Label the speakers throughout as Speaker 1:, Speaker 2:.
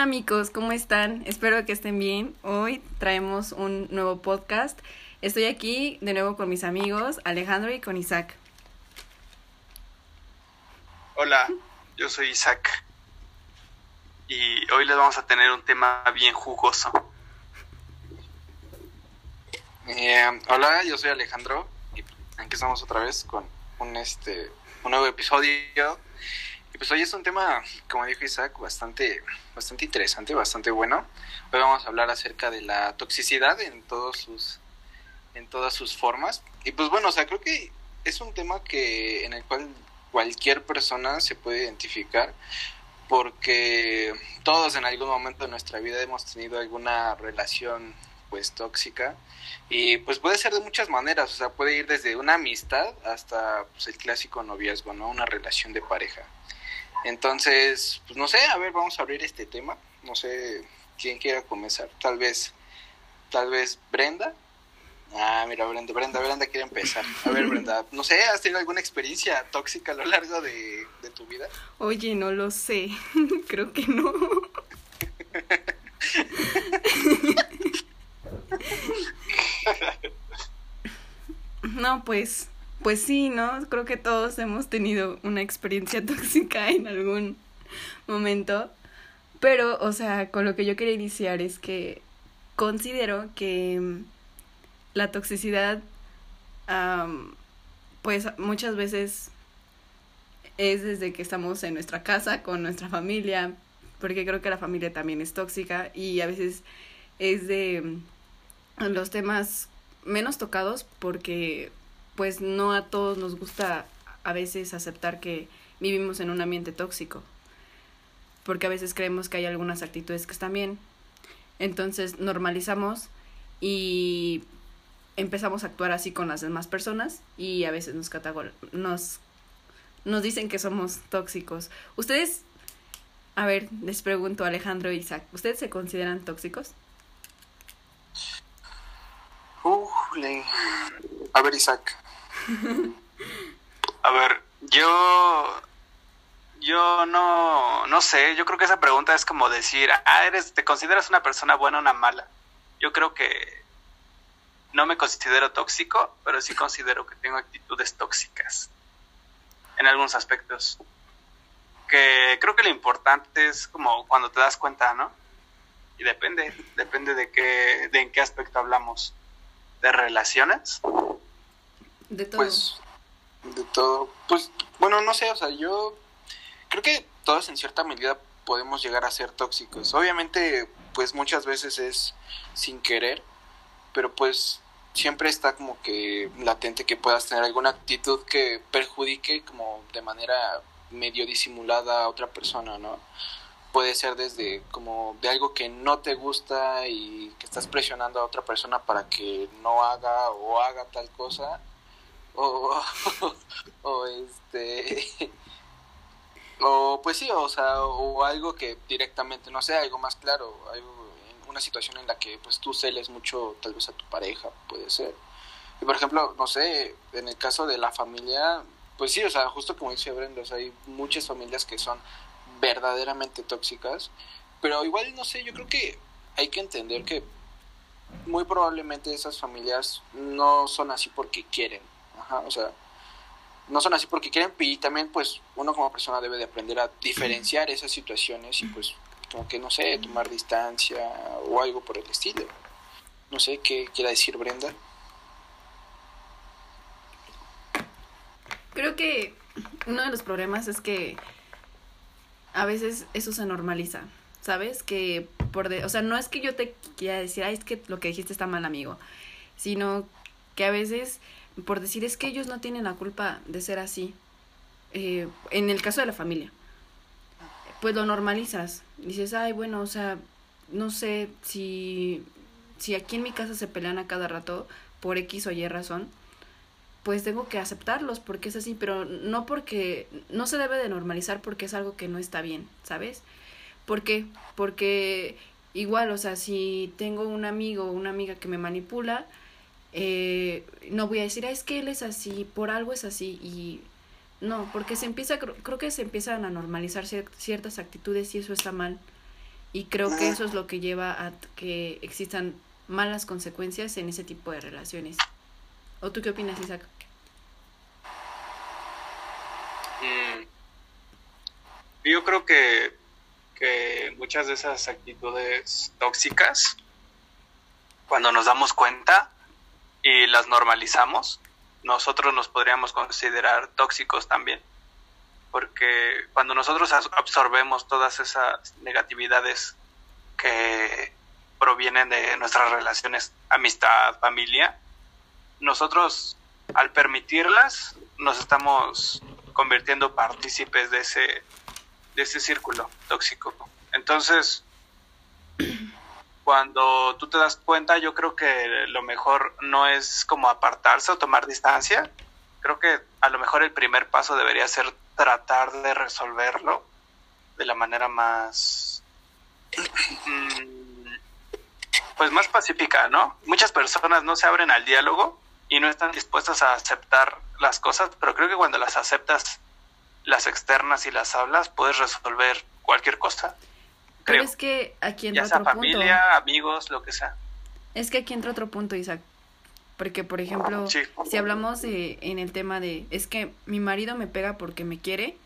Speaker 1: Hola amigos, ¿cómo están? Espero que estén bien. Hoy traemos un nuevo podcast. Estoy aquí de nuevo con mis amigos Alejandro y con Isaac.
Speaker 2: Hola, yo soy Isaac. Y hoy les vamos a tener un tema bien jugoso.
Speaker 3: Eh, hola, yo soy Alejandro y aquí estamos otra vez con un este un nuevo episodio pues hoy es un tema, como dijo Isaac, bastante, bastante interesante, bastante bueno. Hoy vamos a hablar acerca de la toxicidad en todos sus, en todas sus formas. Y pues bueno, o sea, creo que es un tema que en el cual cualquier persona se puede identificar porque todos en algún momento de nuestra vida hemos tenido alguna relación pues tóxica y pues puede ser de muchas maneras, o sea, puede ir desde una amistad hasta pues, el clásico noviazgo, ¿no? Una relación de pareja. Entonces, pues no sé, a ver, vamos a abrir este tema. No sé quién quiera comenzar. Tal vez, tal vez Brenda. Ah, mira, Brenda, Brenda, Brenda quiere empezar. A ver, Brenda, no sé, ¿has tenido alguna experiencia tóxica a lo largo de, de tu vida?
Speaker 1: Oye, no lo sé. Creo que no. no, pues pues sí, ¿no? Creo que todos hemos tenido una experiencia tóxica en algún momento. Pero, o sea, con lo que yo quería iniciar es que considero que mm, la toxicidad, pues muchas veces es desde que estamos en nuestra casa, con nuestra familia, porque creo que la familia también es tóxica y a veces es de mm, los temas menos tocados porque pues no a todos nos gusta a veces aceptar que vivimos en un ambiente tóxico, porque a veces creemos que hay algunas actitudes que están bien. Entonces normalizamos y empezamos a actuar así con las demás personas y a veces nos nos nos dicen que somos tóxicos. Ustedes a ver, les pregunto Alejandro e Isaac, ¿ustedes se consideran tóxicos?
Speaker 3: A ver, Isaac.
Speaker 2: A ver, yo yo no no sé, yo creo que esa pregunta es como decir, ah, eres te consideras una persona buena o una mala. Yo creo que no me considero tóxico, pero sí considero que tengo actitudes tóxicas en algunos aspectos. Que creo que lo importante es como cuando te das cuenta, ¿no? Y depende, depende de qué de en qué aspecto hablamos. ¿De relaciones?
Speaker 1: De todo.
Speaker 3: Pues, de todo. Pues, bueno, no sé, o sea, yo creo que todos en cierta medida podemos llegar a ser tóxicos. Obviamente, pues muchas veces es sin querer, pero pues siempre está como que latente que puedas tener alguna actitud que perjudique como de manera medio disimulada a otra persona, ¿no? Puede ser desde como de algo que no te gusta y que estás presionando a otra persona para que no haga o haga tal cosa o, o, este o pues sí o sea o algo que directamente no sé algo más claro algo una situación en la que pues tú celes mucho tal vez a tu pareja puede ser. Y por ejemplo no sé en el caso de la familia pues sí o sea justo como dice Brenda hay muchas familias que son verdaderamente tóxicas pero igual no sé yo creo que hay que entender que muy probablemente esas familias no son así porque quieren o sea, no son así porque quieren y también pues uno como persona debe de aprender a diferenciar esas situaciones y pues como que no sé, tomar distancia o algo por el estilo. No sé qué quiera decir Brenda.
Speaker 1: Creo que uno de los problemas es que a veces eso se normaliza, ¿sabes? Que por de, o sea, no es que yo te quiera decir, ay, es que lo que dijiste está mal, amigo, sino que a veces por decir es que ellos no tienen la culpa de ser así. Eh, en el caso de la familia, pues lo normalizas. Dices, ay, bueno, o sea, no sé si, si aquí en mi casa se pelean a cada rato por X o Y razón, pues tengo que aceptarlos porque es así, pero no porque no se debe de normalizar porque es algo que no está bien, ¿sabes? ¿Por qué? Porque igual, o sea, si tengo un amigo o una amiga que me manipula, eh, no voy a decir, es que él es así, por algo es así, y no, porque se empieza, creo, que se empiezan a normalizar ciertas actitudes y eso está mal. Y creo que eso es lo que lleva a que existan malas consecuencias en ese tipo de relaciones. ¿O tú qué opinas, Isaac?
Speaker 2: Mm. Yo creo que, que muchas de esas actitudes tóxicas, cuando nos damos cuenta y las normalizamos, nosotros nos podríamos considerar tóxicos también. Porque cuando nosotros absorbemos todas esas negatividades que provienen de nuestras relaciones, amistad, familia, nosotros al permitirlas nos estamos convirtiendo partícipes de ese, de ese círculo tóxico. Entonces, cuando tú te das cuenta, yo creo que lo mejor no es como apartarse o tomar distancia. Creo que a lo mejor el primer paso debería ser tratar de resolverlo de la manera más mm, pues más pacífica, ¿no? Muchas personas no se abren al diálogo y no están dispuestas a aceptar las cosas, pero creo que cuando las aceptas, las externas y las hablas, puedes resolver cualquier cosa.
Speaker 1: Pero es que aquí entra
Speaker 2: ya sea familia, amigos, lo que sea.
Speaker 1: Es que aquí entra otro punto, Isaac. Porque, por ejemplo, si hablamos de, en el tema de, es que mi marido me pega porque me quiere,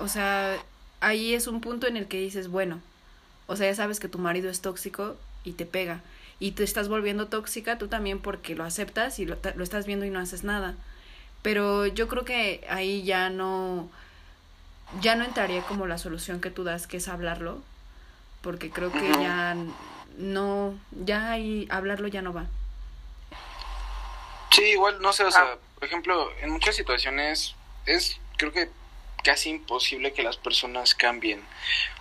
Speaker 1: o sea, ahí es un punto en el que dices, bueno, o sea, ya sabes que tu marido es tóxico y te pega. Y te estás volviendo tóxica tú también porque lo aceptas y lo, lo estás viendo y no haces nada. Pero yo creo que ahí ya no, ya no entraría como la solución que tú das, que es hablarlo, porque creo que ya no, ya ahí hablarlo ya no va.
Speaker 3: Sí, igual, no sé, o sea, por ejemplo, en muchas situaciones es, creo que casi imposible que las personas cambien.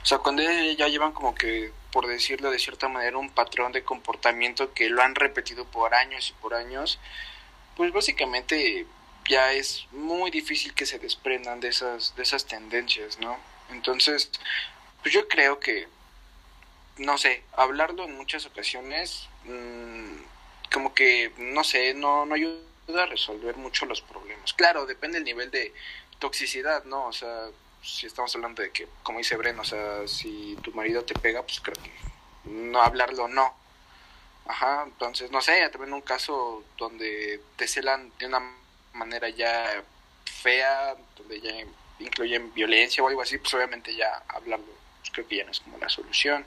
Speaker 3: O sea, cuando ya llevan como que, por decirlo de cierta manera, un patrón de comportamiento que lo han repetido por años y por años, pues básicamente ya es muy difícil que se desprendan de esas, de esas tendencias, ¿no? Entonces, pues yo creo que, no sé, hablarlo en muchas ocasiones mmm, como que, no sé, no, no ayuda a resolver mucho los problemas. Claro, depende del nivel de toxicidad, ¿no? O sea, si estamos hablando de que, como dice Bren, o sea, si tu marido te pega, pues creo que no hablarlo, no. Ajá, entonces, no sé, también un caso donde te celan de una manera ya fea, donde ya incluyen violencia o algo así, pues obviamente ya hablarlo, pues creo que ya como la solución.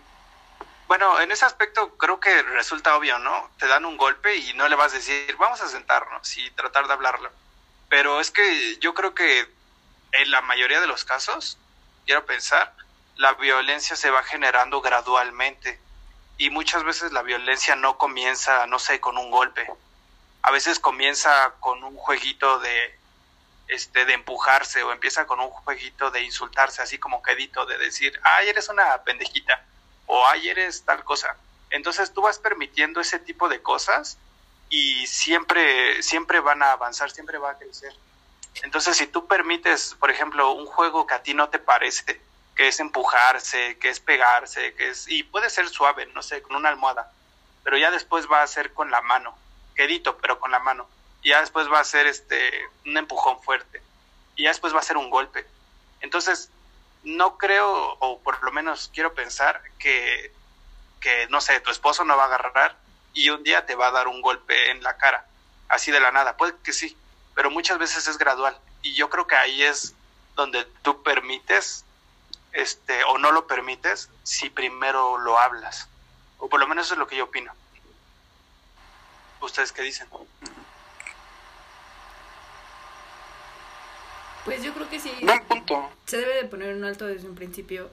Speaker 2: Bueno, en ese aspecto creo que resulta obvio, ¿no? Te dan un golpe y no le vas a decir, vamos a sentarnos y tratar de hablarlo. Pero es que yo creo que en la mayoría de los casos, quiero pensar, la violencia se va generando gradualmente. Y muchas veces la violencia no comienza, no sé, con un golpe. A veces comienza con un jueguito de, este, de empujarse o empieza con un jueguito de insultarse, así como quedito, de decir, ay, eres una pendejita o ay, eres tal cosa. Entonces tú vas permitiendo ese tipo de cosas y siempre, siempre van a avanzar, siempre va a crecer. Entonces si tú permites, por ejemplo, un juego que a ti no te parece, que es empujarse, que es pegarse, que es, y puede ser suave, no sé, con una almohada, pero ya después va a ser con la mano, quedito, pero con la mano. Y ya después va a ser este, un empujón fuerte. Y ya después va a ser un golpe. Entonces, no creo, o por lo menos quiero pensar, que, que, no sé, tu esposo no va a agarrar y un día te va a dar un golpe en la cara, así de la nada. Puede que sí, pero muchas veces es gradual. Y yo creo que ahí es donde tú permites, este, o no lo permites, si primero lo hablas. O por lo menos eso es lo que yo opino. ¿Ustedes qué dicen?
Speaker 1: Pues yo creo que sí.
Speaker 3: Buen punto.
Speaker 1: Se debe de poner un alto desde un principio.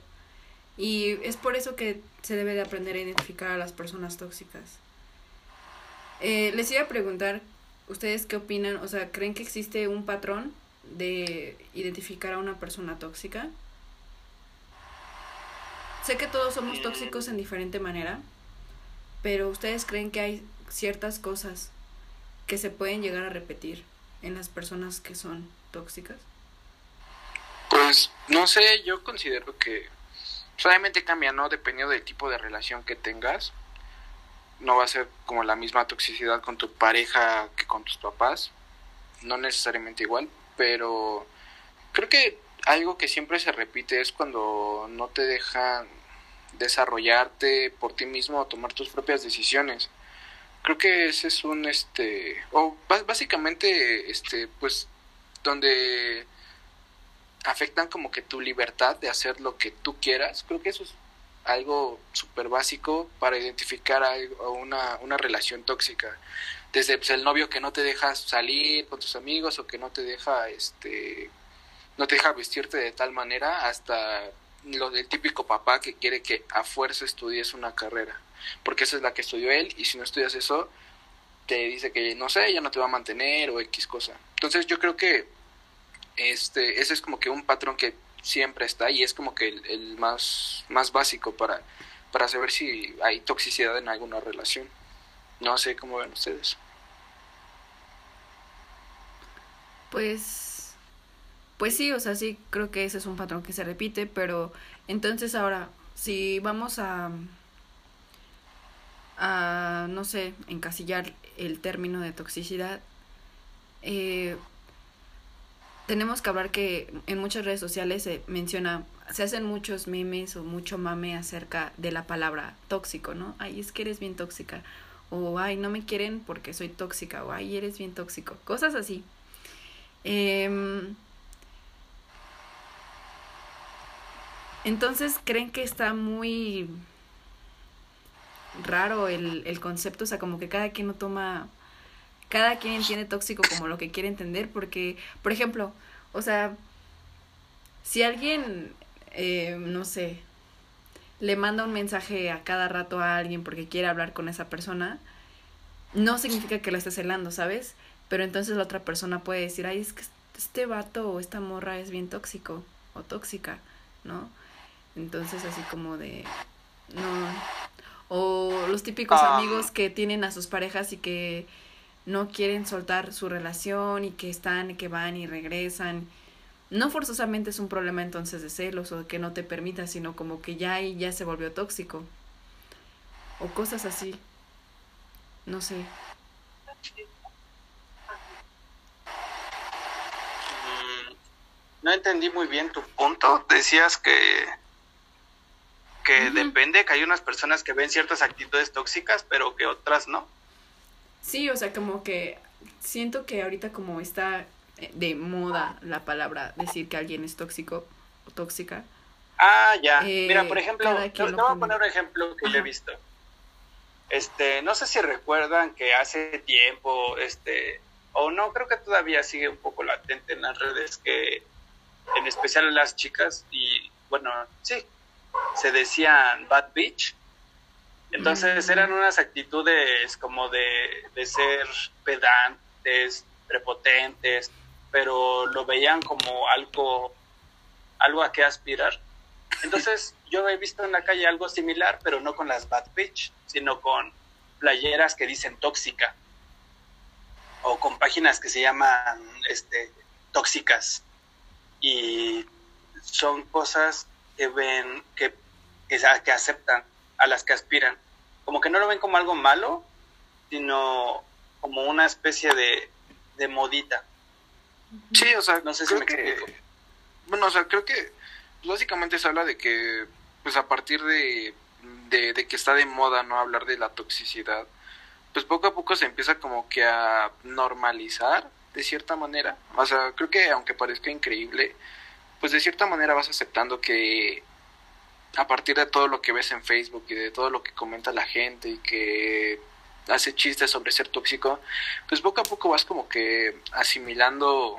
Speaker 1: Y es por eso que se debe de aprender a identificar a las personas tóxicas. Eh, les iba a preguntar, ¿ustedes qué opinan? O sea, ¿creen que existe un patrón de identificar a una persona tóxica? Sé que todos somos tóxicos en diferente manera, pero ¿ustedes creen que hay ciertas cosas que se pueden llegar a repetir en las personas que son tóxicas?
Speaker 3: Pues no sé, yo considero que solamente cambia, ¿no? Dependiendo del tipo de relación que tengas. No va a ser como la misma toxicidad con tu pareja que con tus papás. No necesariamente igual, pero creo que algo que siempre se repite es cuando no te dejan desarrollarte por ti mismo o tomar tus propias decisiones. Creo que ese es un, este, o básicamente, este, pues, donde afectan como que tu libertad de hacer lo que tú quieras. Creo que eso es algo súper básico para identificar a una, una relación tóxica. Desde pues, el novio que no te deja salir con tus amigos o que no te deja, este, no te deja vestirte de tal manera hasta lo del típico papá que quiere que a fuerza estudies una carrera, porque esa es la que estudió él y si no estudias eso te dice que no sé, ya no te va a mantener o X cosa. Entonces yo creo que este ese es como que un patrón que siempre está y es como que el, más más básico para para saber si hay toxicidad en alguna relación. No sé cómo ven ustedes.
Speaker 1: Pues pues sí, o sea, sí creo que ese es un patrón que se repite, pero entonces ahora, si vamos a, a no sé, encasillar el término de toxicidad, eh, tenemos que hablar que en muchas redes sociales se menciona, se hacen muchos memes o mucho mame acerca de la palabra tóxico, ¿no? Ay, es que eres bien tóxica. O ay, no me quieren porque soy tóxica. O ay, eres bien tóxico. Cosas así. Eh, Entonces, ¿creen que está muy raro el, el concepto? O sea, como que cada quien lo toma, cada quien entiende tóxico como lo que quiere entender, porque, por ejemplo, o sea, si alguien, eh, no sé, le manda un mensaje a cada rato a alguien porque quiere hablar con esa persona, no significa que lo esté celando, ¿sabes? Pero entonces la otra persona puede decir, ay, es que este vato o esta morra es bien tóxico o tóxica, ¿no? Entonces así como de no o los típicos ah. amigos que tienen a sus parejas y que no quieren soltar su relación y que están y que van y regresan. No forzosamente es un problema entonces de celos o que no te permita, sino como que ya ahí ya se volvió tóxico. O cosas así. No sé.
Speaker 2: Mm, no entendí muy bien tu punto. Decías que que depende, que hay unas personas que ven ciertas actitudes tóxicas, pero que otras no.
Speaker 1: Sí, o sea, como que siento que ahorita como está eh, de moda la palabra decir que alguien es tóxico o tóxica.
Speaker 2: Ah, ya. Mira, por eh, ejemplo, te, voy a poner un ejemplo que yo he visto. Este, no sé si recuerdan que hace tiempo, este, o no, creo que todavía sigue un poco latente en las redes que, en especial las chicas, y bueno, sí, se decían bad bitch. Entonces eran unas actitudes como de, de ser pedantes, prepotentes, pero lo veían como algo, algo a qué aspirar. Entonces yo he visto en la calle algo similar, pero no con las bad bitch, sino con playeras que dicen tóxica o con páginas que se llaman este, tóxicas y son cosas que ven, que, que, aceptan, a las que aspiran. Como que no lo ven como algo malo, sino como una especie de, de modita.
Speaker 3: Sí, o sea, no sé si me que, Bueno, o sea, creo que básicamente se habla de que, pues a partir de, de, de, que está de moda no hablar de la toxicidad, pues poco a poco se empieza como que a normalizar de cierta manera. O sea, creo que aunque parezca increíble, pues de cierta manera vas aceptando que a partir de todo lo que ves en Facebook y de todo lo que comenta la gente y que hace chistes sobre ser tóxico, pues poco a poco vas como que asimilando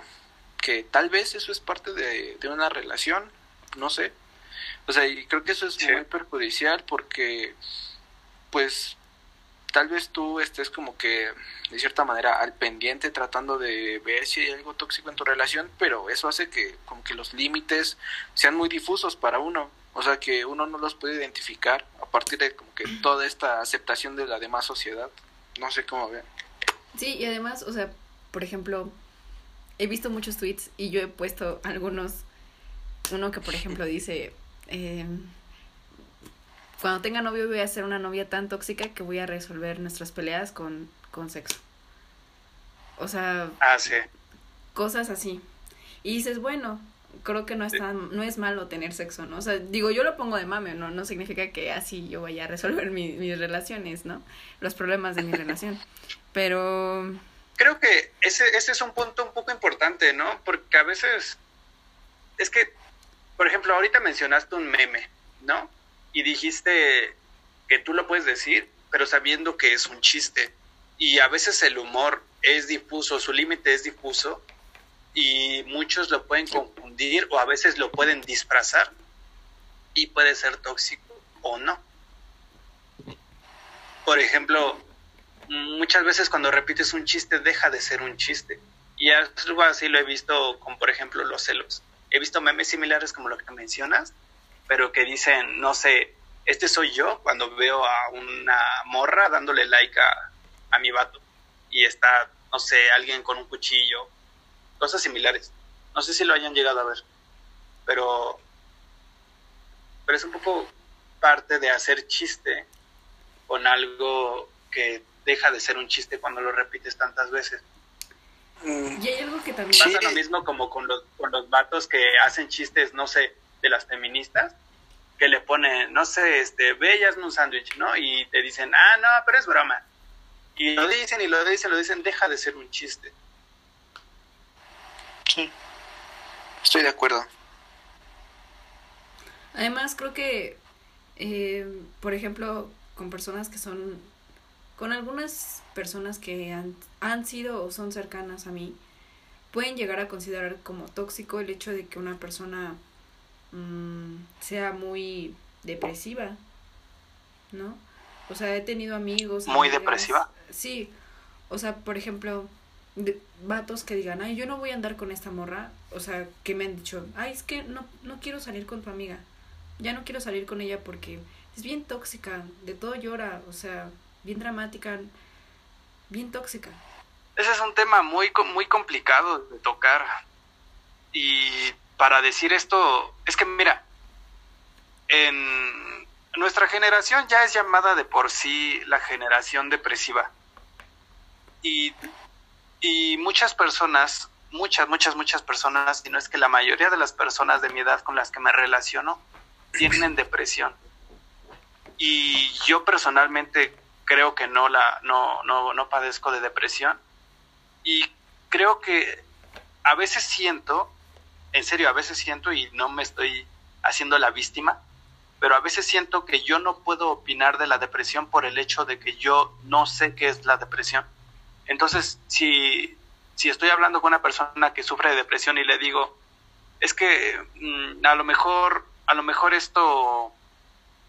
Speaker 3: que tal vez eso es parte de, una relación, no sé. O sea, y creo que eso es muy perjudicial porque, pues, tal vez tú estés como que de cierta manera al pendiente tratando de ver si hay algo tóxico en tu relación, pero eso hace que como que los límites sean muy difusos para uno, o sea que uno no los puede identificar a partir de como que toda esta aceptación de la demás sociedad, no sé cómo vean.
Speaker 1: Sí, y además, o sea, por ejemplo, he visto muchos tweets y yo he puesto algunos, uno que por ejemplo dice, eh, cuando tenga novio voy a ser una novia tan tóxica que voy a resolver nuestras peleas con, con sexo. O sea,
Speaker 2: ah,
Speaker 1: cosas así. Y dices, bueno, creo que no es tan, no es malo tener sexo, ¿no? O sea, digo, yo lo pongo de mame, no, no significa que así yo vaya a resolver mis relaciones, ¿no? Los problemas de mi relación. Pero...
Speaker 2: Creo que ese, ese es un punto un poco importante, ¿no? Porque a veces es que, por ejemplo, ahorita mencionaste un meme, ¿no? Y dijiste que tú lo puedes decir, pero sabiendo que es un chiste. Y a veces el humor es difuso, su límite es difuso y muchos lo pueden confundir o a veces lo pueden disfrazar y puede ser tóxico o no. Por ejemplo, muchas veces cuando repites un chiste deja de ser un chiste. Y algo así lo he visto con, por ejemplo, los celos. He visto memes similares como lo que mencionas, pero que dicen, no sé, este soy yo cuando veo a una morra dándole like a, a mi vato y está, no sé, alguien con un cuchillo cosas similares. No sé si lo hayan llegado a ver, pero, pero es un poco parte de hacer chiste con algo que deja de ser un chiste cuando lo repites tantas veces.
Speaker 1: Y hay algo que también
Speaker 2: pasa lo mismo como con los, con los vatos que hacen chistes, no sé, de las feministas, que le ponen, no sé, este, ve un sándwich, ¿no? Y te dicen, ah, no, pero es broma. Y lo dicen y lo dicen, lo dicen, deja de ser un chiste.
Speaker 3: Sí, estoy de acuerdo.
Speaker 1: Además, creo que, eh, por ejemplo, con personas que son, con algunas personas que han, han sido o son cercanas a mí, pueden llegar a considerar como tóxico el hecho de que una persona mm, sea muy depresiva, ¿no? O sea, he tenido amigos.
Speaker 2: ¿Muy depresiva?
Speaker 1: Sí. O sea, por ejemplo, de, vatos que digan, ay, yo no voy a andar con esta morra, o sea, que me han dicho, ay, es que no, no quiero salir con tu amiga, ya no quiero salir con ella porque es bien tóxica, de todo llora, o sea, bien dramática, bien tóxica.
Speaker 2: Ese es un tema muy, muy complicado de tocar. Y para decir esto, es que mira, en nuestra generación ya es llamada de por sí la generación depresiva. Y y muchas personas, muchas, muchas, muchas personas, y no es que la mayoría de las personas de mi edad con las que me relaciono, tienen depresión. Y yo personalmente creo que no la no, no, no padezco de depresión. Y creo que a veces siento, en serio, a veces siento y no me estoy haciendo la víctima, pero a veces siento que yo no puedo opinar de la depresión por el hecho de que yo no sé qué es la depresión. Entonces, si, si estoy hablando con una persona que sufre de depresión y le digo, es que mm, a lo mejor, a lo mejor esto,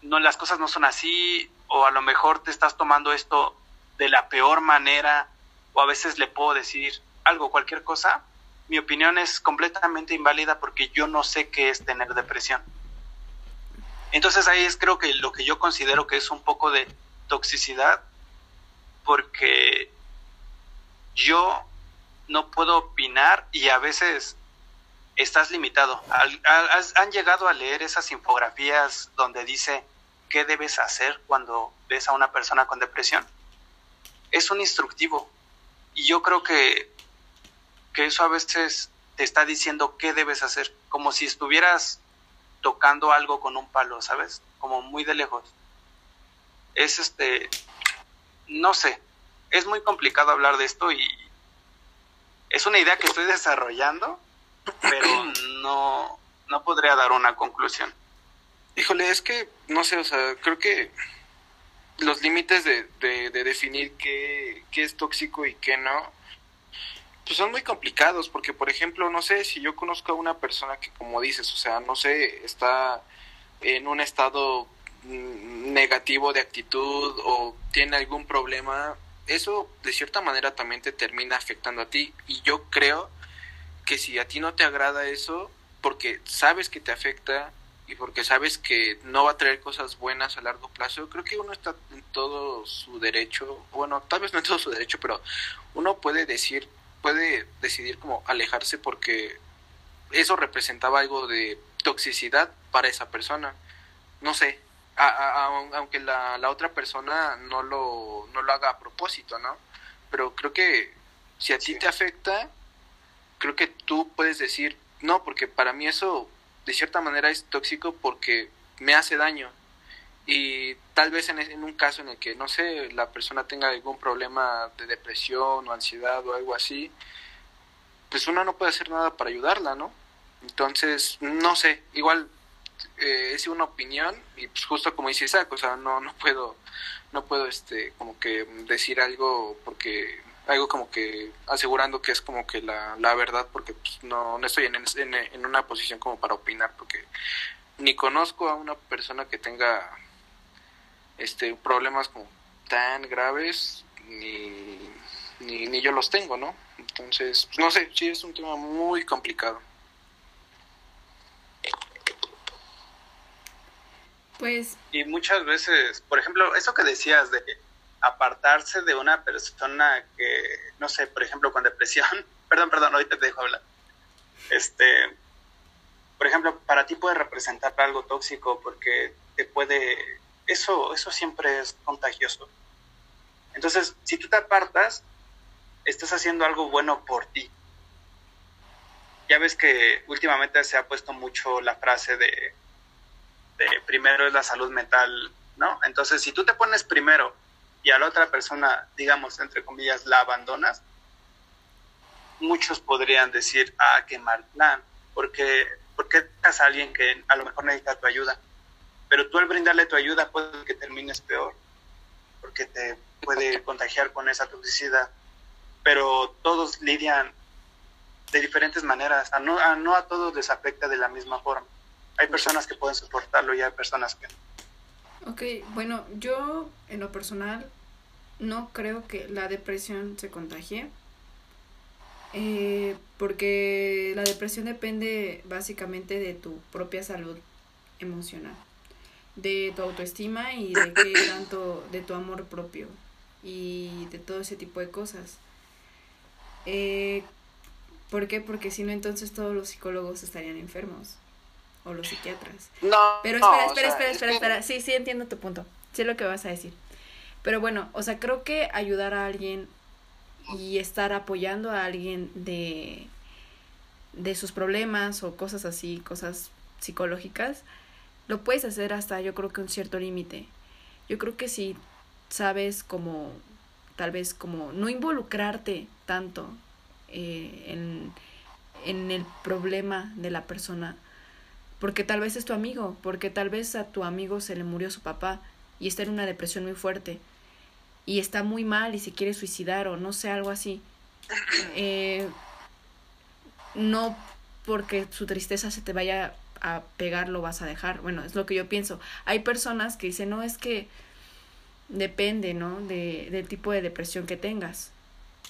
Speaker 2: no, las cosas no son así, o a lo mejor te estás tomando esto de la peor manera, o a veces le puedo decir algo, cualquier cosa, mi opinión es completamente inválida porque yo no sé qué es tener depresión. Entonces ahí es creo que lo que yo considero que es un poco de toxicidad, porque yo no puedo opinar y a veces estás limitado. ¿Han llegado a leer esas infografías donde dice qué debes hacer cuando ves a una persona con depresión? Es un instructivo. Y yo creo que, que eso a veces te está diciendo qué debes hacer, como si estuvieras tocando algo con un palo, ¿sabes? Como muy de lejos. Es este, no sé, es muy complicado hablar de esto y es una idea que estoy desarrollando, pero no, no podría dar una conclusión.
Speaker 3: Híjole, es que, no sé, o sea, creo que los límites de, de, definir qué, qué, es tóxico y qué no, pues son muy complicados, porque por ejemplo, no sé, si yo conozco a una persona que, como dices, o sea, no sé, está en un estado negativo de actitud o tiene algún problema, eso de cierta manera también te termina afectando a ti. Y yo creo que si a ti no te agrada eso, porque sabes que te afecta y porque sabes que no va a traer cosas buenas a largo plazo, creo que uno está en todo su derecho, bueno, tal vez no en todo su derecho, pero uno puede decir, puede decidir como alejarse porque eso representaba algo de toxicidad para esa persona. No sé, aunque la, la, otra persona no lo, no lo haga a propósito, ¿no? Pero creo que si a ti te afecta, creo que tú puedes decir, no, porque para mí eso de cierta manera es tóxico porque me hace daño. Y tal vez en, en, un caso en el que, no sé, la persona tenga algún problema de depresión o ansiedad o algo así, pues uno no puede hacer nada para ayudarla, ¿no? Entonces, no sé, igual eh, es una opinión y pues justo como dice Isaac, o sea, no, no puedo, no puedo este, como que decir algo porque algo como que asegurando que es como que la, la verdad porque pues, no, no estoy en, en, en, una posición como para opinar porque ni conozco a una persona que tenga este problemas como tan graves ni, ni, ni yo los tengo no entonces pues, no sé sí es un tema muy complicado
Speaker 1: pues
Speaker 2: y muchas veces por ejemplo eso que decías de apartarse de una persona que, no sé, por ejemplo, con depresión, perdón, perdón, ahorita te dejo hablar. Este, por ejemplo, para ti puede representar algo tóxico porque te puede, eso, eso siempre es contagioso. Entonces, si tú te apartas, estás haciendo algo bueno por ti. Ya ves que últimamente se ha puesto mucho la frase de, primero es la salud mental, ¿no? Entonces, si tú te pones primero y a la otra persona, digamos, entre comillas, la abandonas, muchos podrían decir, ah, qué mal plan, porque, porque estás a alguien que a lo mejor necesita tu ayuda, pero tú al brindarle tu ayuda puede que termines peor, porque te puede contagiar con esa toxicidad, pero todos lidian de diferentes maneras, a no, a no a todos les afecta de la misma forma. Hay personas que pueden soportarlo y hay personas que no.
Speaker 1: Ok, bueno, yo en lo personal no creo que la depresión se contagie. Eh, porque la depresión depende básicamente de tu propia salud emocional, de tu autoestima y de qué tanto de tu amor propio y de todo ese tipo de cosas. Eh, ¿Por qué? Porque si no, entonces todos los psicólogos estarían enfermos. O los psiquiatras.
Speaker 3: No.
Speaker 1: Pero espera, espera, espera, espera, espera. Sí, sí, entiendo tu punto. Sé lo que vas a decir. Pero bueno, o sea, creo que ayudar a alguien y estar apoyando a alguien de, de sus problemas o cosas así, cosas psicológicas, lo puedes hacer hasta yo creo que un cierto límite. Yo creo que si sabes como, tal vez como no involucrarte tanto eh, en, en el problema de la persona, porque tal vez es tu amigo, porque tal vez a tu amigo se le murió su papá y está en una depresión muy fuerte y está muy mal y se quiere suicidar o no sé, algo así. Eh, no porque su tristeza se te vaya a pegar lo vas a dejar. Bueno, es lo que yo pienso. Hay personas que dicen, no, es que depende, ¿no? De, del tipo de depresión que tengas.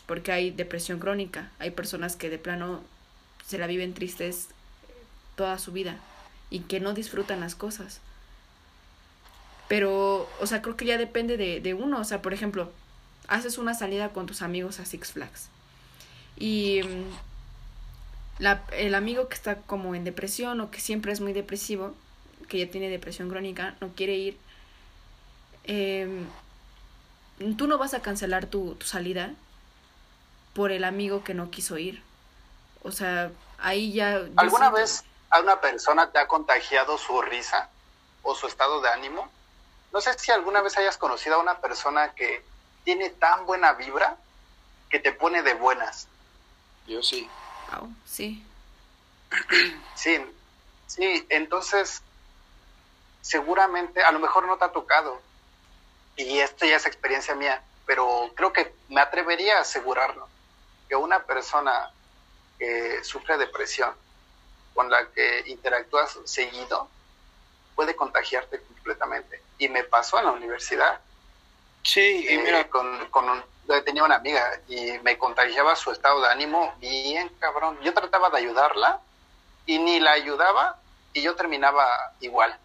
Speaker 1: Porque hay depresión crónica. Hay personas que de plano se la viven tristes toda su vida y que no disfrutan las cosas. Pero, o sea, creo que ya depende de, de uno. O sea, por ejemplo, haces una salida con tus amigos a Six Flags. Y mm, la, el amigo que está como en depresión o que siempre es muy depresivo, que ya tiene depresión crónica, no quiere ir, eh, tú no vas a cancelar tu, tu salida por el amigo que no quiso ir. O sea, ahí ya...
Speaker 2: ¿Alguna vez a una persona te ha contagiado su risa o su estado de ánimo? No sé si alguna vez hayas conocido a una persona que tiene tan buena vibra que te pone de buenas.
Speaker 3: Yo sí.
Speaker 1: Wow, sí.
Speaker 2: Sí, sí, entonces seguramente, a lo mejor no te ha tocado, y esta ya es experiencia mía, pero creo que me atrevería a asegurarlo, que una persona que sufre depresión, con la que interactúas seguido, puede contagiarte completamente y me pasó en la universidad.
Speaker 3: Sí,
Speaker 2: y mira, con, con tenía una amiga y me contagiaba su estado de ánimo bien cabrón. Yo trataba de ayudarla y ni la ayudaba y yo terminaba igual.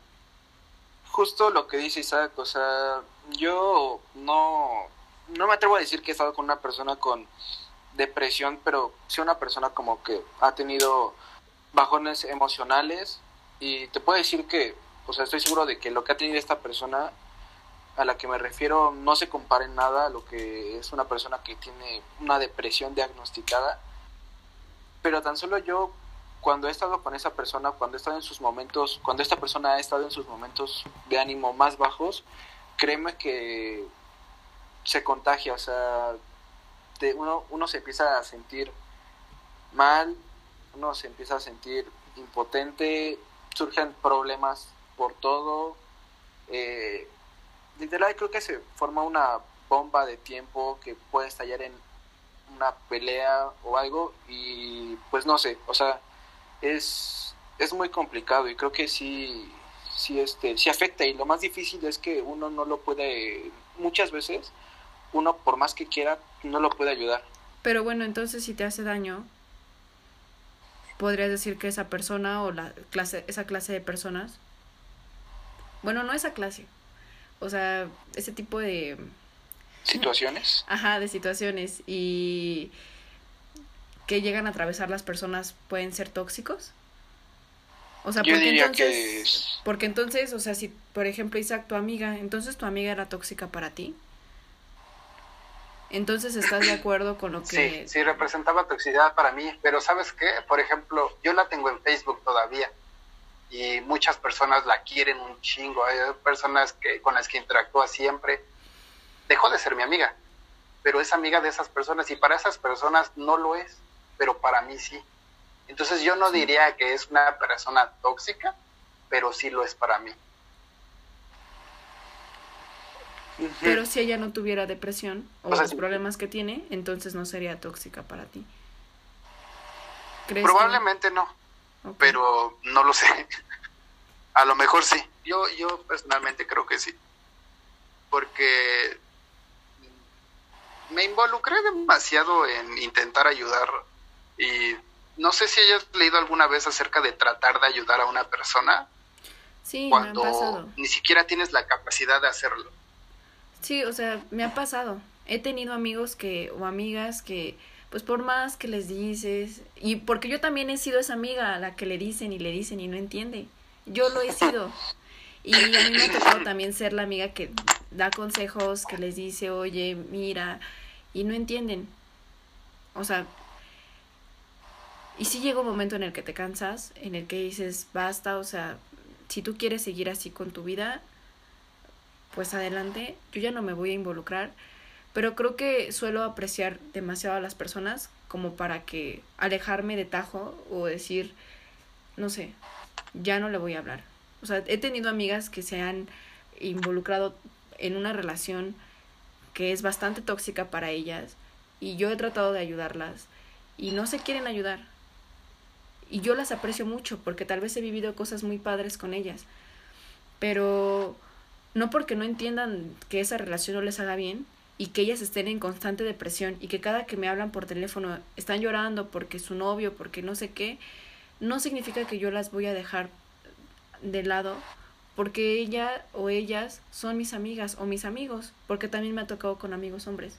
Speaker 3: Justo lo que dice Isaac, o sea, yo no, no me atrevo a decir que he estado con una persona con depresión, pero sí una persona como que ha tenido bajones emocionales y te puedo decir que o sea, estoy seguro de que lo que ha tenido esta persona a la que me refiero no se compara en nada a lo que es una persona que tiene una depresión diagnosticada. Pero tan solo yo cuando he estado con esa persona, cuando he estado en sus momentos, cuando esta persona ha estado en sus momentos de ánimo más bajos, créeme que se contagia, o sea, uno, uno se empieza a sentir mal, uno se empieza a sentir impotente, surgen problemas por todo. Eh, literal creo que se forma una bomba de tiempo que puede estallar en una pelea o algo y pues no sé, o sea, es, es muy complicado y creo que sí, sí, este, sí afecta y lo más difícil es que uno no lo puede, muchas veces, uno por más que quiera, no lo puede ayudar.
Speaker 1: Pero bueno, entonces si te hace daño, podrías decir que esa persona o la clase, esa clase de personas, bueno, no esa clase, o sea, ese tipo de
Speaker 3: situaciones.
Speaker 1: Ajá, de situaciones y que llegan a atravesar las personas pueden ser tóxicos. O sea, porque entonces, porque entonces, o sea, si por ejemplo Isaac tu amiga, entonces tu amiga era tóxica para ti. Entonces estás de acuerdo con lo
Speaker 2: que... Sí, sí, representaba toxicidad para mí, pero ¿sabes qué? Por ejemplo, yo la tengo en Facebook todavía y muchas personas la quieren un chingo, hay personas que con las que interactúa siempre. Dejó de ser mi amiga, pero es amiga de esas personas y para esas personas no lo es, pero para mí sí. Entonces yo no diría que es una persona tóxica, pero sí lo es para mí.
Speaker 1: Pero si ella no tuviera depresión o, los problemas que tiene, entonces no sería tóxica para ti.
Speaker 2: Probablemente no, pero no lo sé. A lo mejor sí. Yo, yo personalmente creo que sí. Porque me involucré demasiado en intentar ayudar y no sé si hayas leído alguna vez acerca de tratar de ayudar a una persona
Speaker 1: sí,
Speaker 2: cuando ni siquiera tienes la capacidad de hacerlo.
Speaker 1: Sí, o sea, me ha pasado. He tenido amigos que o amigas que pues por más que les dices y porque yo también he sido esa amiga a la que le dicen y le dicen y no entiende. Yo lo he sido. Y a mí me ha tocado también ser la amiga que da consejos, que les dice, "Oye, mira", y no entienden. O sea, y sí llega un momento en el que te cansas, en el que dices, "Basta", o sea, si tú quieres seguir así con tu vida, pues adelante, yo ya no me voy a involucrar, pero creo que suelo apreciar demasiado a las personas como para que alejarme de tajo o decir, no sé, ya no le voy a hablar. O sea, he tenido amigas que se han involucrado en una relación que es bastante tóxica para ellas y yo he tratado de ayudarlas y no se quieren ayudar. Y yo las aprecio mucho porque tal vez he vivido cosas muy padres con ellas. Pero no porque no entiendan que esa relación no les haga bien y que ellas estén en constante depresión y que cada que me hablan por teléfono están llorando porque su novio, porque no sé qué, no significa que yo las voy a dejar de lado porque ella o ellas son mis amigas o mis amigos, porque también me ha tocado con amigos hombres.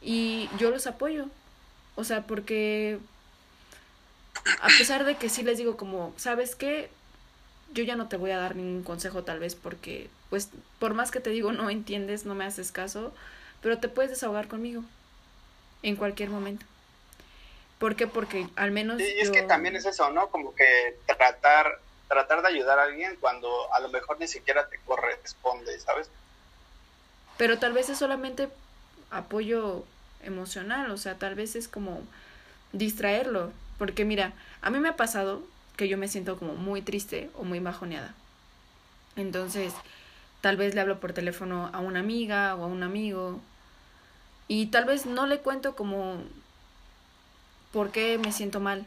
Speaker 1: Y yo los apoyo. O sea, porque a pesar de que sí les digo como, ¿sabes qué? yo ya no te voy a dar ningún consejo tal vez porque, pues, por más que te digo no entiendes, no me haces caso, pero te puedes desahogar conmigo en cualquier momento. ¿Por qué? Porque al menos...
Speaker 2: Sí, y es que también es eso, ¿no? Como que tratar, tratar de ayudar a alguien cuando a lo mejor ni siquiera te corresponde, ¿sabes?
Speaker 1: Pero tal vez es solamente apoyo emocional, o sea, tal vez es como distraerlo, porque mira, a mí me ha pasado que yo me siento como muy triste o muy bajoneada. Entonces, tal vez le hablo por teléfono a una amiga o a un amigo y tal vez no le cuento como por qué me siento mal.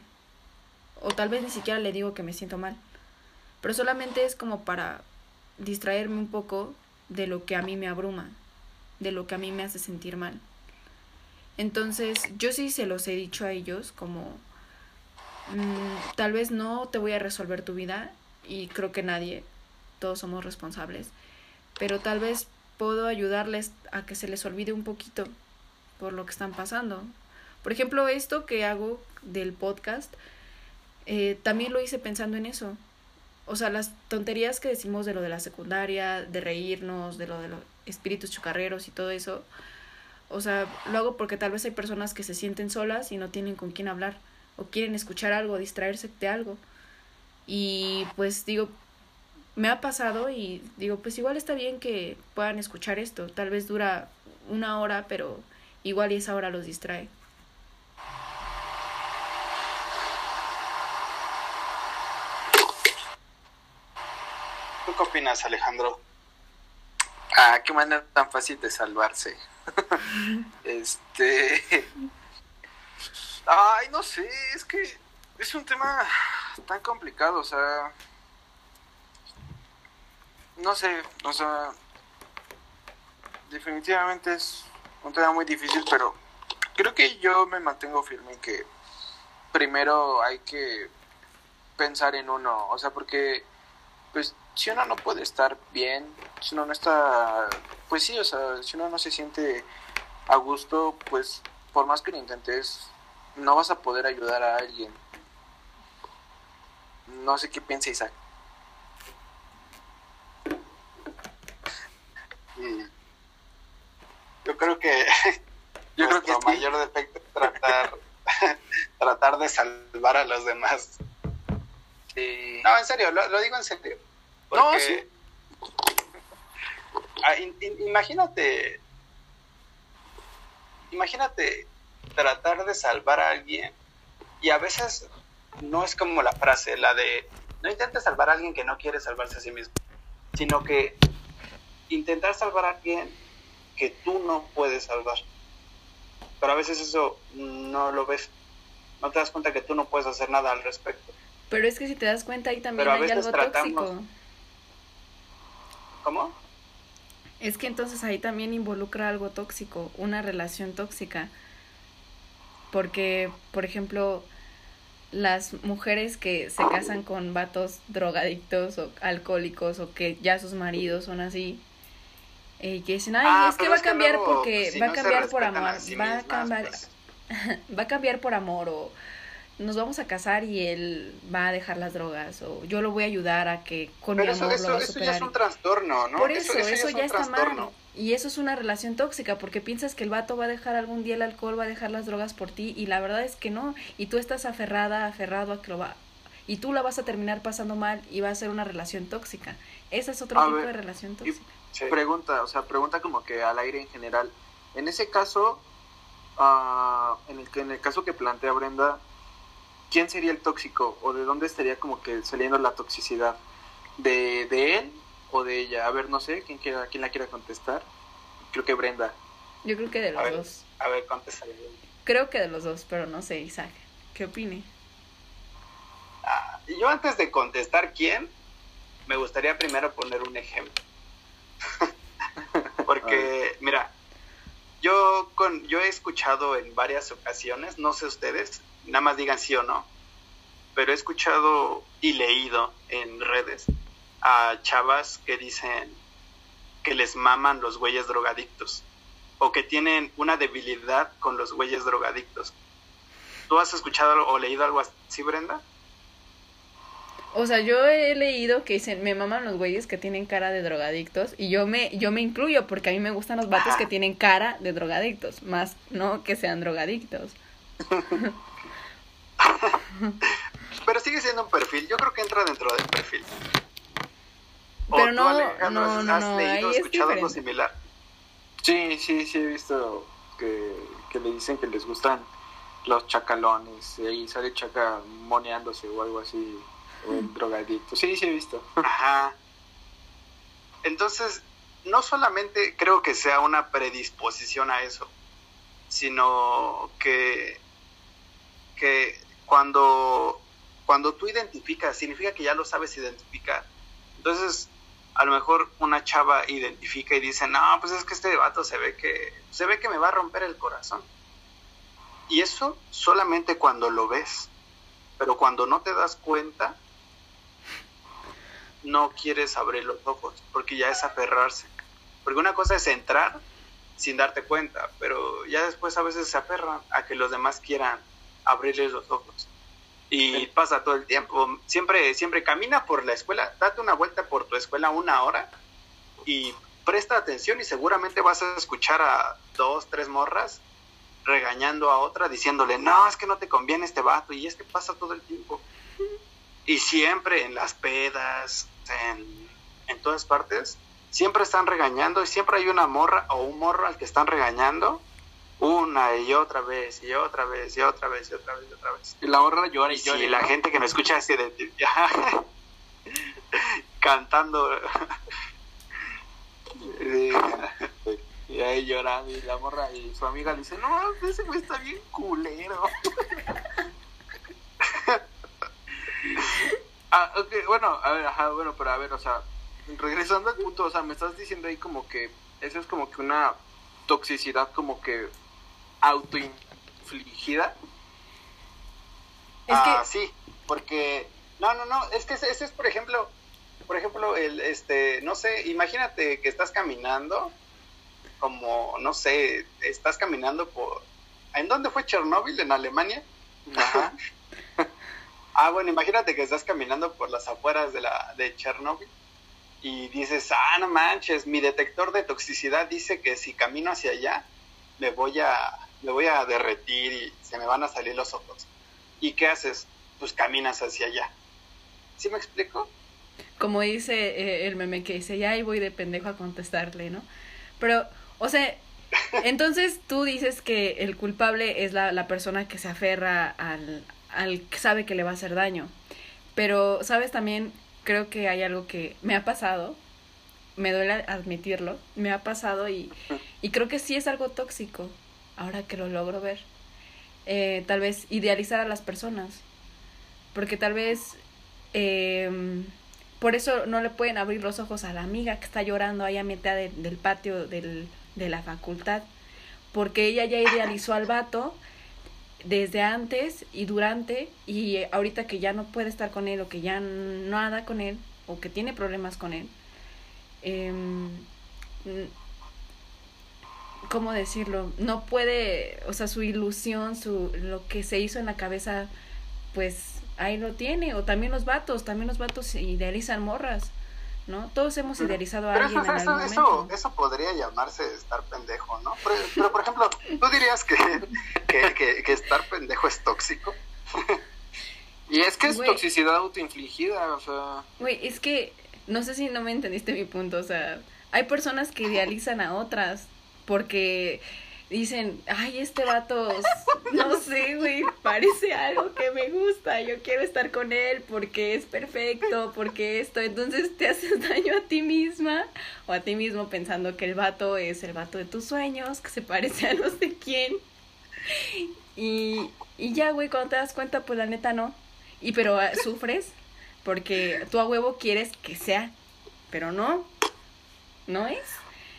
Speaker 1: O tal vez ni siquiera le digo que me siento mal. Pero solamente es como para distraerme un poco de lo que a mí me abruma, de lo que a mí me hace sentir mal. Entonces, yo sí se los he dicho a ellos como Mm, tal vez no te voy a resolver tu vida y creo que nadie, todos somos responsables, pero tal vez puedo ayudarles a que se les olvide un poquito por lo que están pasando. Por ejemplo, esto que hago del podcast, eh, también lo hice pensando en eso. O sea, las tonterías que decimos de lo de la secundaria, de reírnos, de lo de los espíritus chucarreros y todo eso. O sea, lo hago porque tal vez hay personas que se sienten solas y no tienen con quién hablar o quieren escuchar algo, distraerse de algo. Y pues digo, me ha pasado y digo, pues igual está bien que puedan escuchar esto. Tal vez dura una hora, pero igual y esa hora los distrae.
Speaker 2: ¿Tú qué opinas, Alejandro?
Speaker 3: Ah, qué manera tan fácil de salvarse. este. Ay, no sé, es que es un tema tan complicado, o sea. No sé, o sea. Definitivamente es un tema muy difícil, pero creo que yo me mantengo firme en que primero hay que pensar en uno, o sea, porque pues si uno no puede estar bien, si uno no está, pues sí, o sea, si uno no se siente a gusto, pues por más que lo intentes, no vas a poder ayudar a alguien. No sé qué piensa Isaac.
Speaker 2: Yo creo que
Speaker 3: yo creo que
Speaker 2: nuestro mayor defecto es tratar, tratar de salvar a los demás.
Speaker 3: Sí.
Speaker 2: No, en serio, lo, lo digo en serio.
Speaker 3: No, sí.
Speaker 2: ah, in- in- imagínate, imagínate tratar de salvar a alguien y a veces no es como la frase, la de no intentes salvar a alguien que no quiere salvarse a sí mismo, sino que intentar salvar a alguien que tú no puedes salvar. Pero a veces eso no lo ves, no te das cuenta que tú no puedes hacer nada al respecto.
Speaker 1: Pero es que si te das cuenta ahí también
Speaker 2: Pero
Speaker 1: hay algo
Speaker 2: tratamos-
Speaker 1: tóxico.
Speaker 2: ¿Cómo?
Speaker 1: Es que entonces ahí también involucra algo tóxico, una relación tóxica. Porque, por ejemplo, las mujeres que se casan con vatos drogadictos o alcohólicos o que ya sus maridos son así, eh, que dicen, ay,
Speaker 2: Ah,
Speaker 1: es que va a cambiar
Speaker 2: luego,
Speaker 1: porque
Speaker 2: pues, si
Speaker 1: va a
Speaker 2: no
Speaker 1: cambiar por amor,
Speaker 2: sí
Speaker 1: va a
Speaker 2: pues,
Speaker 1: va a cambiar por amor o nos vamos a casar y él va a dejar las drogas o yo lo voy a ayudar a que con
Speaker 2: Pero
Speaker 1: mi
Speaker 2: eso,
Speaker 1: amor
Speaker 2: eso,
Speaker 1: lo va a
Speaker 2: eso ya
Speaker 1: superar.
Speaker 2: es un trastorno, ¿no?
Speaker 1: Por eso, eso,
Speaker 2: es
Speaker 1: ya está mal. Y eso es una relación tóxica porque piensas que el vato va a dejar algún día el alcohol, va a dejar las drogas por ti y la verdad es que no. Y tú estás aferrada, aferrado a que lo va. Y tú la vas a terminar pasando mal y va a ser una relación tóxica. Ese es otro
Speaker 3: A
Speaker 1: tipo
Speaker 3: ver,
Speaker 1: de relación
Speaker 3: y-
Speaker 1: tóxica.
Speaker 2: Sí.
Speaker 3: Pregunta, o sea, pregunta como que al aire en general. En ese caso, ah, en, el, que- en el caso que plantea Brenda, ¿quién sería el tóxico? ¿O de dónde estaría como que saliendo la toxicidad? ¿De, de él o de ella? A ver, no sé, ¿quién, quiera, quién la quiera contestar? Creo que Brenda.
Speaker 1: Yo creo que de
Speaker 2: A
Speaker 1: los
Speaker 2: ver.
Speaker 1: dos.
Speaker 2: A ver, contesta.
Speaker 1: Creo que de los dos, pero no sé, Isaac. ¿Qué opine?
Speaker 2: Ah, yo antes de contestar quién, me gustaría primero poner un ejemplo. Porque, mira, yo con yo he escuchado en varias ocasiones, no sé ustedes, nada más digan sí o no, pero he escuchado y leído en redes a chavas que dicen que les maman los güeyes drogadictos o que tienen una debilidad con los güeyes drogadictos. ¿Tú has escuchado o leído algo así, Brenda?
Speaker 1: O sea, yo he leído que dicen, me maman los güeyes que tienen cara de drogadictos y yo me yo me incluyo porque a mí me gustan los vatos que tienen cara de drogadictos, más no que sean drogadictos.
Speaker 2: Pero sigue siendo un perfil. Yo creo que entra dentro del perfil. O
Speaker 1: Pero no,
Speaker 2: Alejandro,
Speaker 1: no,
Speaker 2: ¿has
Speaker 1: no, no,
Speaker 2: leído
Speaker 1: ahí
Speaker 2: o
Speaker 1: es
Speaker 2: escuchado algo similar?
Speaker 3: Sí, sí, sí, he visto que, que le dicen que les gustan los chacalones. Y ahí sale chaca moneándose o algo así. El drogadicto. Sí, sí, he visto.
Speaker 2: Ajá. Entonces, no solamente creo que sea una predisposición a eso, sino que, que cuando, cuando tú identificas, significa que ya lo sabes identificar. Entonces, a lo mejor una chava identifica y dice, no, pues es que este vato se ve que, se ve que me va a romper el corazón. Y eso solamente cuando lo ves. Pero cuando no te das cuenta, no quieres abrir los ojos, porque ya es aferrarse. Porque una cosa es entrar sin darte cuenta, pero ya después a veces se aferran a que los demás quieran abrirles los ojos. Y pasa todo el tiempo. Siempre, siempre camina por la escuela, date una vuelta por tu escuela una hora y presta atención y seguramente vas a escuchar a dos, tres morras regañando a otra, diciéndole, no, es que no te conviene este vato, y es que pasa todo el tiempo. Y siempre en las pedas, en, en todas partes, siempre están regañando y siempre hay una morra o un morro al que están regañando una y otra vez y otra vez y otra vez y otra vez y otra vez.
Speaker 3: Y la morra llora y,
Speaker 2: Y
Speaker 3: llora.
Speaker 2: si la gente que me escucha así de cantando
Speaker 3: y ahí llorando y la morra y su amiga le dice, no, ese güey está bien culero. ah, ok, bueno, a ver, ajá, bueno, pero a ver, o sea, regresando al punto, o sea, me estás diciendo ahí como que eso es como que una toxicidad como que autoinfligida.
Speaker 1: Es
Speaker 2: ah,
Speaker 1: que,
Speaker 2: sí, porque no, no, no, es que ese, ese es por ejemplo, por ejemplo, el este, no sé, imagínate que estás caminando como no sé, estás caminando por ¿En dónde fue Chernóbil en Alemania?
Speaker 3: Ajá.
Speaker 2: Ah, bueno, imagínate que estás caminando por las afueras de la de Chernóbil y dices, "Ah, no manches, mi detector de toxicidad dice que si camino hacia allá me voy a me voy a derretir y se me van a salir los ojos." ¿Y qué haces? Pues caminas hacia allá. ¿Sí me explico?
Speaker 1: como dice eh, el meme que dice, ya ahí voy de pendejo a contestarle, ¿no? Pero, o sea, entonces tú dices que el culpable es la, la persona que se aferra al, al que sabe que le va a hacer daño. Pero, ¿sabes? También creo que hay algo que me ha pasado, me duele admitirlo, me ha pasado y, y creo que sí es algo tóxico, ahora que lo logro ver. Eh, tal vez idealizar a las personas, porque tal vez... em, por eso no le pueden abrir los ojos a la amiga que está llorando ahí a mitad de- del patio del, de la facultad. Porque ella ya idealizó al vato desde antes y durante y ahorita que ya no puede estar con él o que ya nada con él o que tiene problemas con él. em, ¿Cómo decirlo? No puede, o sea, su ilusión, su, lo que se hizo en la cabeza, pues ahí lo tiene. O también los vatos, también los vatos idealizan morras, ¿no? Todos hemos idealizado a
Speaker 2: Pero
Speaker 1: alguien
Speaker 2: eso,
Speaker 1: en algún
Speaker 2: eso,
Speaker 1: momento.
Speaker 2: eso podría llamarse estar pendejo, ¿no? Pero, pero, por ejemplo, ¿tú dirías que, que, que, que estar pendejo es tóxico?
Speaker 3: Y es que es
Speaker 1: Güey.
Speaker 3: toxicidad autoinfligida, o sea...
Speaker 1: Güey, es que no sé si no me entendiste mi punto, o sea, hay personas que idealizan a otras porque dicen, ay, este vato, no sé, güey, parece algo que me gusta, yo quiero estar con él porque es perfecto, porque esto, entonces te haces daño a ti misma o a ti mismo pensando que el vato es el vato de tus sueños, que se parece a no sé quién. Y, y ya, güey, cuando te das cuenta, pues la neta no. Y pero ah, sufres porque tú a huevo quieres que sea, pero no, no es.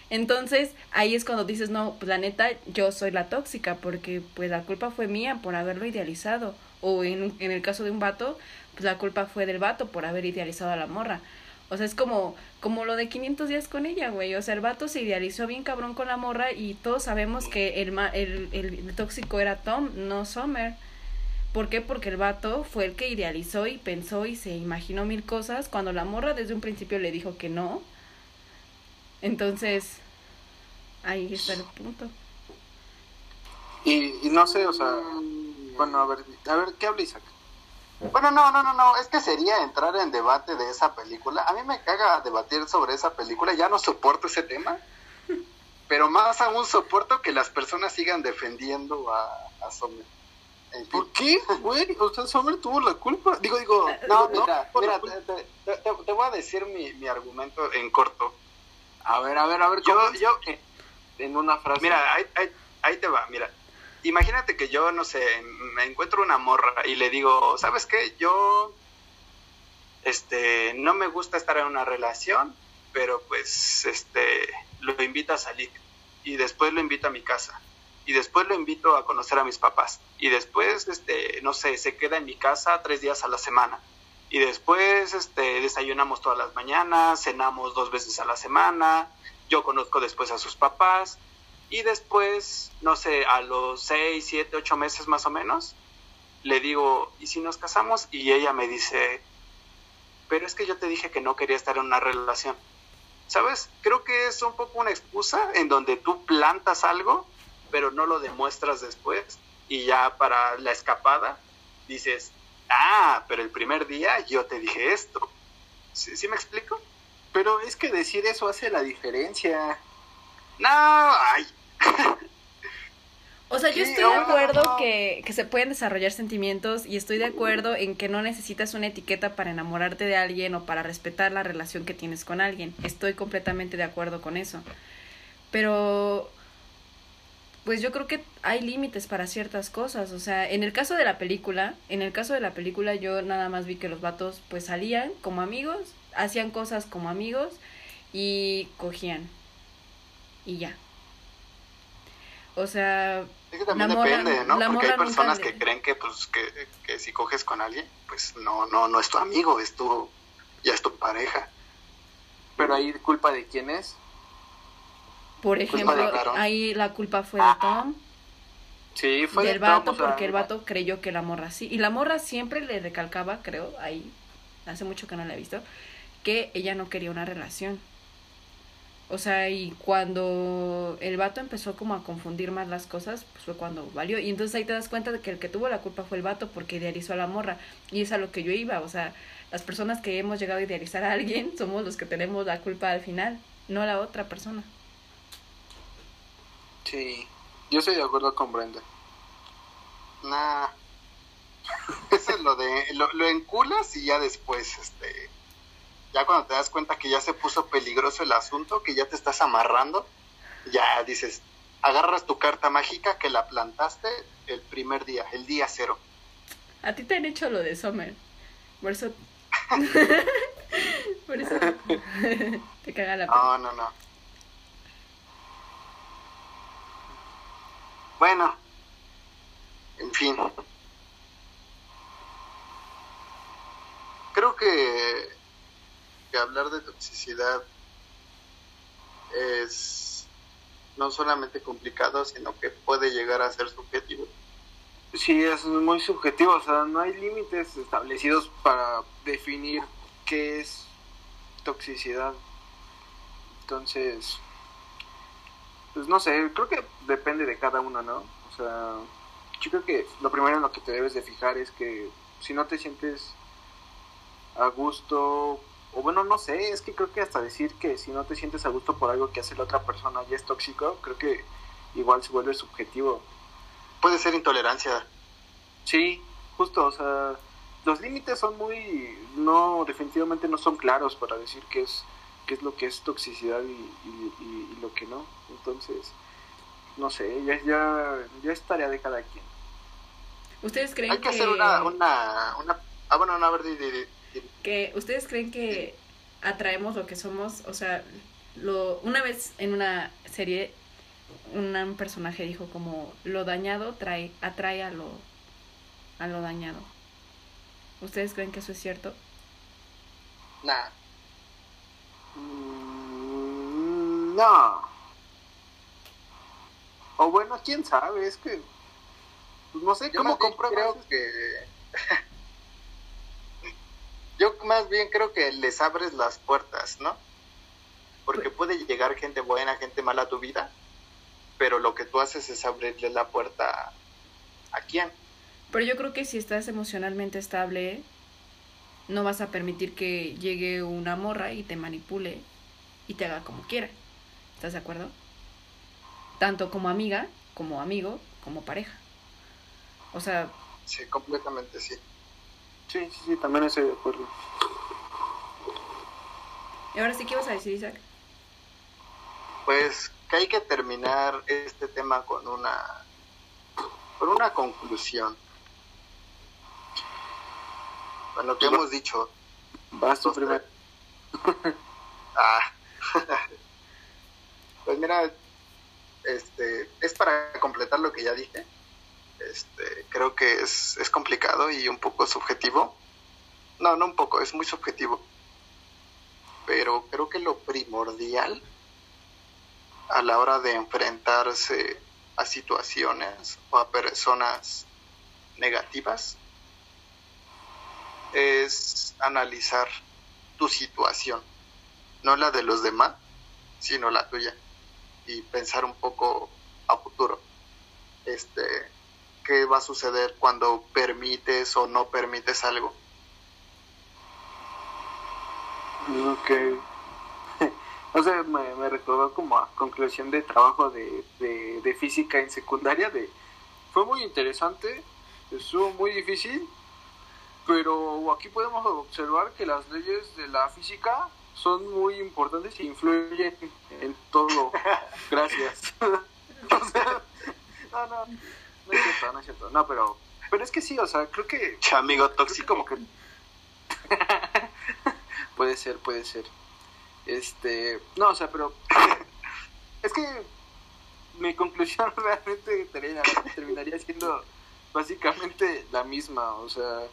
Speaker 1: Entonces ahí es cuando dices, no, pues la neta, yo soy la tóxica porque pues la culpa fue mía por haberlo idealizado. O en, en el caso de un vato, pues la culpa fue del vato por haber idealizado a la morra. O sea, es como, como lo de 500 días con ella, güey. O sea, el vato se idealizó bien cabrón con la morra y todos sabemos que el, el, el tóxico era Tom, no Summer. ¿Por qué? Porque el vato fue el que idealizó y pensó y se imaginó mil cosas cuando la morra desde un principio le dijo que no. Entonces, ahí está el punto.
Speaker 3: Y, y no sé, o sea... Bueno, a ver, a ver, ¿qué habla Isaac?
Speaker 2: Bueno, no, no, no, no, es que sería entrar en debate de esa película. A mí me caga debatir sobre esa película, ya no soporto ese tema. Pero más aún soporto que las personas sigan defendiendo a, a Sommer. En fin.
Speaker 3: ¿Por qué, güey? O sea, Summer tuvo la culpa. Digo, digo...
Speaker 2: No, mira, mira, te- te- te voy a decir mi, mi argumento en corto.
Speaker 3: A ver, a ver, a ver,
Speaker 2: Yo, yo,
Speaker 3: En una frase.
Speaker 2: Mira, ahí, ahí, ahí te va, mira. Imagínate que yo, no sé, me encuentro una morra y le digo, ¿sabes qué? Yo, este, no me gusta estar en una relación, pero pues, este, lo invito a salir. Y después lo invito a mi casa. Y después lo invito a conocer a mis papás. Y después, este, no sé, se queda en mi casa tres días a la semana. Y después, este, desayunamos todas las mañanas, cenamos dos veces a la semana. Yo conozco después a sus papás. Y después, no sé, a los seis, siete, ocho meses más o menos, le digo, ¿y si nos casamos? Y ella me dice, pero es que yo te dije que no quería estar en una relación. ¿Sabes? Creo que es un poco una excusa en donde tú plantas algo pero no lo demuestras después. Y ya para la escapada dices, ah, pero el primer día yo te dije esto. ¿Sí, ¿sí me explico?
Speaker 3: Pero es que decir eso hace la diferencia.
Speaker 2: No, ay.
Speaker 1: O sea, yo estoy de acuerdo que, que se pueden desarrollar sentimientos y estoy de acuerdo en que no necesitas una etiqueta para enamorarte de alguien o para respetar la relación que tienes con alguien. Estoy completamente de acuerdo con eso. Pero, pues yo creo que hay límites para ciertas cosas. O sea, en el caso de la película, en el caso de la película yo nada más vi que los vatos pues salían como amigos, hacían cosas como amigos y cogían. Y ya. O sea,
Speaker 2: Es que también
Speaker 1: morra-
Speaker 2: depende, ¿no? Porque hay personas que creen que, pues, que, que si coges con alguien, pues no, no, no es tu amigo, es tu, ya es tu pareja.
Speaker 3: Pero ahí culpa de quién es.
Speaker 1: Por
Speaker 2: Pues
Speaker 1: ejemplo, ahí la culpa fue de Tom,
Speaker 3: Sí, fue
Speaker 1: del vato,
Speaker 3: o sea,
Speaker 1: porque el vato creyó que la morra sí. Y la morra siempre le recalcaba, creo, ahí, hace mucho que no la he visto, que ella no quería una relación. O sea, y cuando el vato empezó como a confundir más las cosas, pues fue cuando valió. Y entonces ahí te das cuenta de que el que tuvo la culpa fue el vato porque idealizó a la morra. Y es a lo que yo iba. O sea, las personas que hemos llegado a idealizar a alguien somos los que tenemos la culpa al final, no la otra persona.
Speaker 3: Sí, yo estoy de acuerdo con Brenda.
Speaker 2: Nah. Eso es lo de, lo, lo enculas y ya después, este, ya cuando te das cuenta que ya se puso peligroso el asunto, que ya te estás amarrando, ya dices, agarras tu carta mágica que la plantaste el primer día, el día cero.
Speaker 1: A ti te han hecho lo de Summer. Por eso. Por eso. te caga la pena.
Speaker 2: No, no, no. Bueno, en fin. Creo que, hablar de toxicidad es no solamente complicado, sino que puede llegar a ser subjetivo.
Speaker 3: Sí, es muy subjetivo, o sea, no hay límites establecidos para definir qué es toxicidad. Entonces, pues no sé, creo que depende de cada uno, ¿no? O sea, yo creo que lo primero en lo que te debes de fijar es que si no te sientes a gusto, o bueno, no sé, es que creo que hasta decir que si no te sientes a gusto por algo que hace la otra persona ya es tóxico, creo que igual se vuelve subjetivo.
Speaker 2: Puede ser intolerancia.
Speaker 3: Sí, justo, o sea, los límites son muy, no, definitivamente no son claros para decir qué es, qué es lo que es toxicidad y, y- y- y lo que no. Entonces, no sé, ya, ya, ya es tarea de cada quien.
Speaker 1: ¿Ustedes creen
Speaker 2: Hay que
Speaker 1: que,
Speaker 2: hacer una, una, una... Ah, bueno, no, a ver,
Speaker 1: que ustedes creen que atraemos lo que somos? O sea, lo una vez en una serie una- un personaje dijo como lo dañado trae atrae a lo a lo dañado. ¿Ustedes creen que eso es cierto?
Speaker 2: Nah.
Speaker 3: Mm, no. O bueno, quién sabe, es que, pues no sé,
Speaker 2: Yo
Speaker 3: ¿cómo
Speaker 2: más bien
Speaker 3: compruebas?
Speaker 2: creo que yo más bien creo que les abres las puertas, ¿no? Porque puede llegar gente buena, gente mala a tu vida, pero lo que tú haces es abrirle la puerta a quién.
Speaker 1: Pero yo creo que si estás emocionalmente estable, no vas a permitir que llegue una morra y te manipule y te haga como quiera. ¿Estás de acuerdo? Tanto como amiga, como amigo, como pareja. O sea,
Speaker 2: Sí, completamente sí.
Speaker 3: Sí, sí, sí, también estoy de acuerdo.
Speaker 1: ¿y ahora sí qué ibas a decir, Isaac?
Speaker 2: Pues que hay que terminar este tema con una con una conclusión. Con lo que hemos dicho,
Speaker 3: Vas tú primero.
Speaker 2: Ah. pues mira, este, es para completar lo que ya dije. Este, creo que es, es complicado y un poco subjetivo. No, no un poco, es muy subjetivo. Pero creo que lo primordial a la hora de enfrentarse a situaciones o a personas negativas es analizar tu situación no la de los demás, sino la tuya, y pensar un poco a futuro.
Speaker 4: este, qué va a suceder cuando permites o no permites algo.
Speaker 3: Ok. o sea, me, me, recordó como a conclusión de trabajo de, de, de física en secundaria. de Fue muy interesante, estuvo muy difícil, pero aquí podemos observar que las leyes de la física son muy importantes e influyen en todo. Gracias. o sea, no, no, no es cierto, no es cierto. No, pero, pero es que sí, o sea, creo que...
Speaker 4: Amigo tóxico.
Speaker 3: Como que... puede ser, puede ser. Este, no, o sea, pero es que mi conclusión realmente terminaría siendo básicamente la misma, o sea,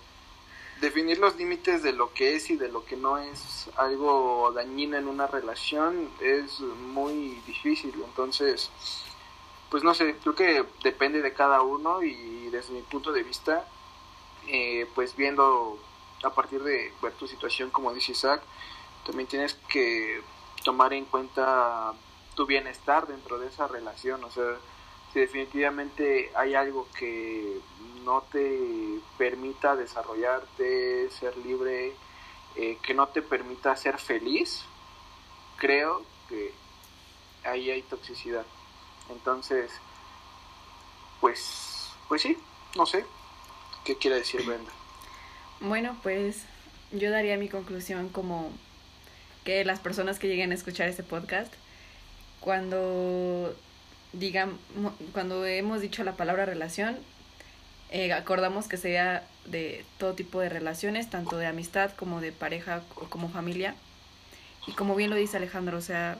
Speaker 3: definir los límites de lo que es y de lo que no es algo dañino en una relación es muy difícil, entonces, pues no sé, creo que depende de cada uno y desde mi punto de vista, eh, pues viendo a partir de ver tu situación, como dice Isaac, también tienes que tomar en cuenta tu bienestar dentro de esa relación, o sea, definitivamente hay algo que no te permita desarrollarte, ser libre, eh, que no te permita ser feliz, creo que ahí hay toxicidad. Entonces, pues, pues sí, no sé. ¿Qué quiere decir Brenda?
Speaker 1: Bueno, pues yo daría mi conclusión como que las personas que lleguen a escuchar este podcast, cuando digamos, cuando hemos dicho la palabra relación, eh, acordamos que sea de todo tipo de relaciones, tanto de amistad como de pareja o como familia. Y como bien lo dice Alejandro, o sea,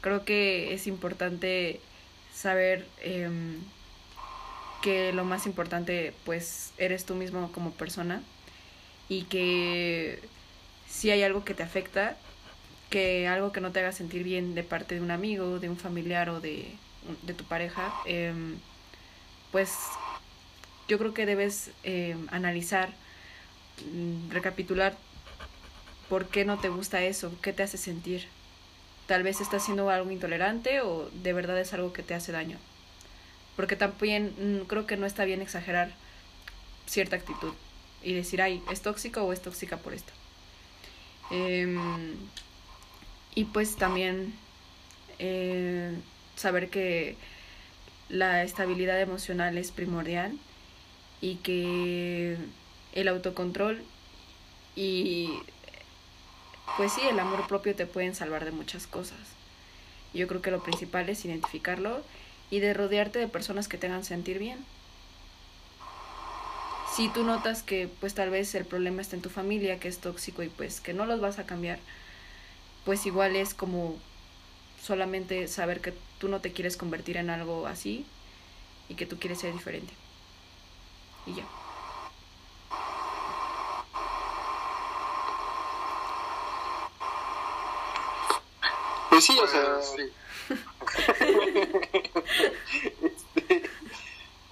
Speaker 1: creo que es importante saber em, que lo más importante pues eres tú mismo como persona y que si hay algo que te afecta, que algo que no te haga sentir bien de parte de un amigo, de un familiar o de, de tu pareja, em, pues yo creo que debes eh, analizar, mm, recapitular por qué no te gusta eso, qué te hace sentir. Tal vez estás haciendo algo intolerante o de verdad es algo que te hace daño. Porque también mm, creo que no está bien exagerar cierta actitud y decir, ay, es tóxico o es tóxica por esto. Em, y pues también eh, saber que la estabilidad emocional es primordial y que el autocontrol y pues sí, el amor propio te pueden salvar de muchas cosas. Yo creo que lo principal es identificarlo y de rodearte de personas que te hagan sentir bien. Si tú notas que pues tal vez el problema está en tu familia, que es tóxico y pues que no los vas a cambiar, pues igual es como solamente saber que tú no te quieres convertir en algo así y que tú quieres ser diferente y ya.
Speaker 3: Pues sí, o sea, sí. este,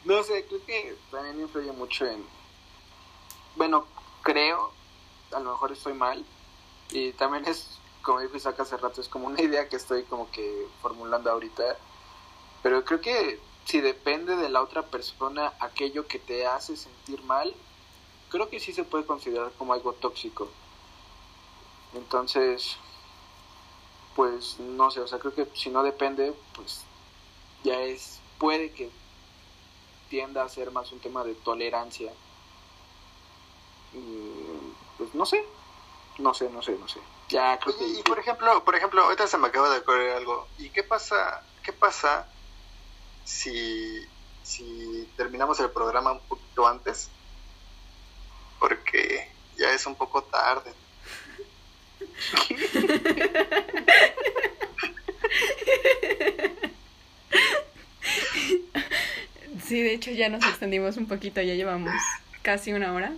Speaker 3: no sé, creo que también influye mucho en, bueno, creo, a lo mejor estoy mal, y también es, como dijo Isaac hace rato, es como una idea que estoy como que formulando ahorita, pero creo que si depende de la otra persona aquello que te hace sentir mal, creo que sí se puede considerar como algo tóxico. Entonces, pues no sé, o sea, creo que si no depende, pues ya es, puede que tienda a ser más un tema de tolerancia. pues no sé, no sé, no sé, no sé. Ya creo
Speaker 4: que... Y por ejemplo, por ejemplo, ahorita se me acaba de ocurrir algo. ¿Y qué pasa, qué pasa si, si terminamos el programa un poquito antes, porque ya es un poco tarde.
Speaker 1: Sí, de hecho ya nos extendimos un poquito, ya llevamos casi una hora.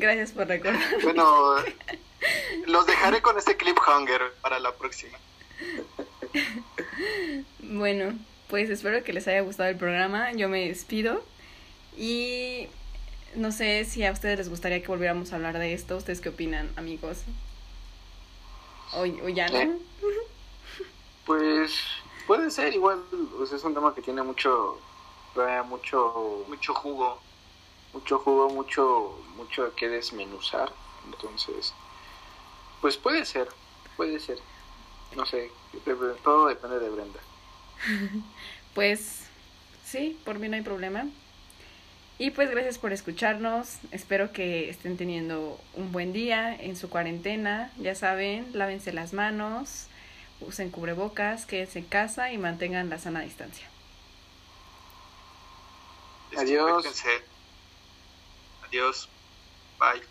Speaker 1: Gracias por recordar.
Speaker 4: Bueno, los dejaré con ese clip hunger para la próxima.
Speaker 1: bueno, pues espero que les haya gustado el programa. Yo me despido. Y no sé si a ustedes les gustaría que volviéramos a hablar de esto. ¿Ustedes qué opinan, amigos? O, ya no.
Speaker 3: Pues puede ser igual, pues es un tema que tiene mucho, mucho,
Speaker 2: mucho jugo,
Speaker 3: mucho jugo, mucho, mucho que desmenuzar. Entonces, pues puede ser, puede ser. No sé, todo depende de Brenda.
Speaker 1: pues sí, por mí no hay problema. Y pues gracias por escucharnos. Espero que estén teniendo un buen día en su cuarentena. Ya saben, lávense las manos, usen cubrebocas, quédense en casa y mantengan la sana distancia.
Speaker 3: Adiós.
Speaker 2: Adiós. Bye.